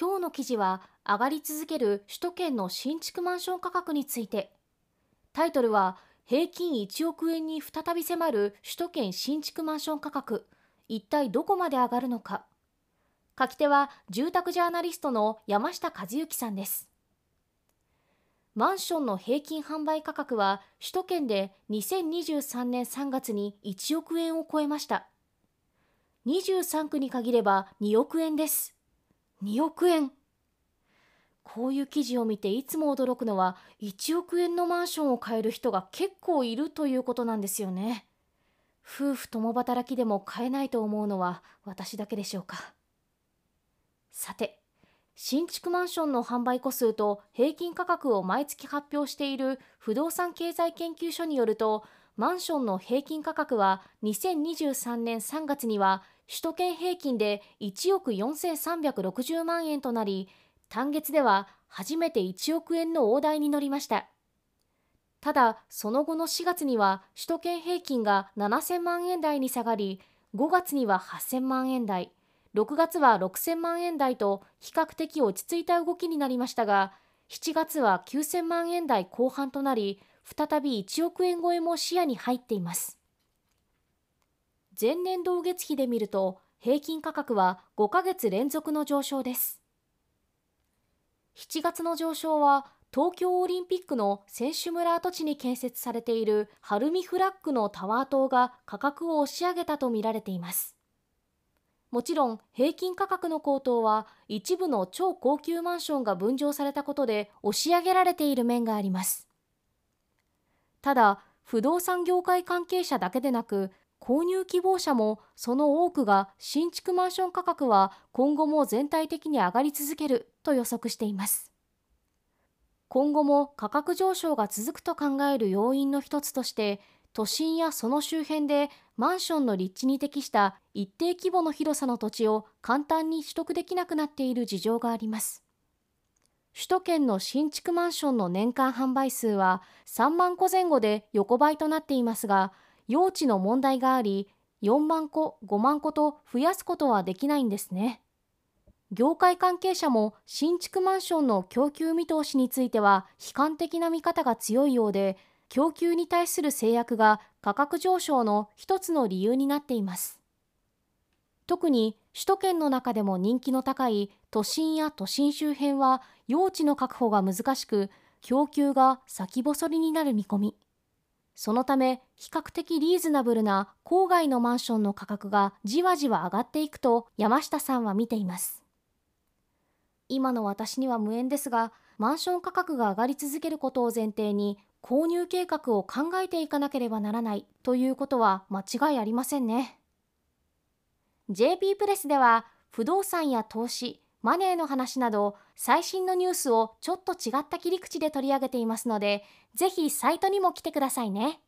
今日の記事は上がり続ける首都圏の新築マンション価格について。タイトルは平均1億円に再び迫る首都圏新築マンション価格。一体どこまで上がるのか。書き手は住宅ジャーナリストの山下和幸さんです。マンションの平均販売価格は首都圏で2023年3月に1億円を超えました。23区に限れば2億円です。2億円こういう記事を見ていつも驚くのは1億円のマンションを買える人が結構いるということなんですよね。夫婦共働きでも買えないと思うのは私だけでしょうか。さて、新築マンションの販売個数と平均価格を毎月発表している不動産経済研究所によると、マンションの平均価格は2023年3月には首都圏平均で1億4360万円となり、単月では初めて1億円の大台に乗りました。ただ、その後の4月には首都圏平均が7000万円台に下がり、5月には8000万円台、6月は6000万円台と比較的落ち着いた動きになりましたが、7月は9000万円台後半となり、再び1億円超えも視野に入っています。前年同月比で見ると、平均価格は5ヶ月連続の上昇です。7月の上昇は東京オリンピックの選手村跡地に建設されている晴海フラッグのタワー棟が価格を押し上げたとみられています。もちろん平均価格の高騰は一部の超高級マンションが分譲されたことで押し上げられている面があります。ただ、不動産業界関係者だけでなく購入希望者もその多くが新築マンション価格は今後も全体的に上がり続けると予測しています。今後も価格上昇が続くと考える要因の一つとして都心やその周辺でマンションの立地に適した一定規模の広さの土地を簡単に取得できなくなっている事情があります。首都圏の新築マンションの年間販売数は3万戸前後で横ばいとなっていますが、用地の問題があり、4万個、5万個と増やすことはできないんですね。業界関係者も新築マンションの供給見通しについては悲観的な見方が強いようで、供給に対する制約が価格上昇の一つの理由になっています。特に首都圏の中でも人気の高い都心や都心周辺は用地の確保が難しく、供給が先細りになる見込み。そのため、比較的リーズナブルな郊外のマンションの価格がじわじわ上がっていくと山下さんは見ています。今の私には無縁ですが、マンション価格が上がり続けることを前提に、購入計画を考えていかなければならないということは間違いありませんね。JP プレスでは、不動産や投資、マネーの話など最新のニュースをちょっと違った切り口で取り上げていますので、ぜひサイトにも来てくださいね。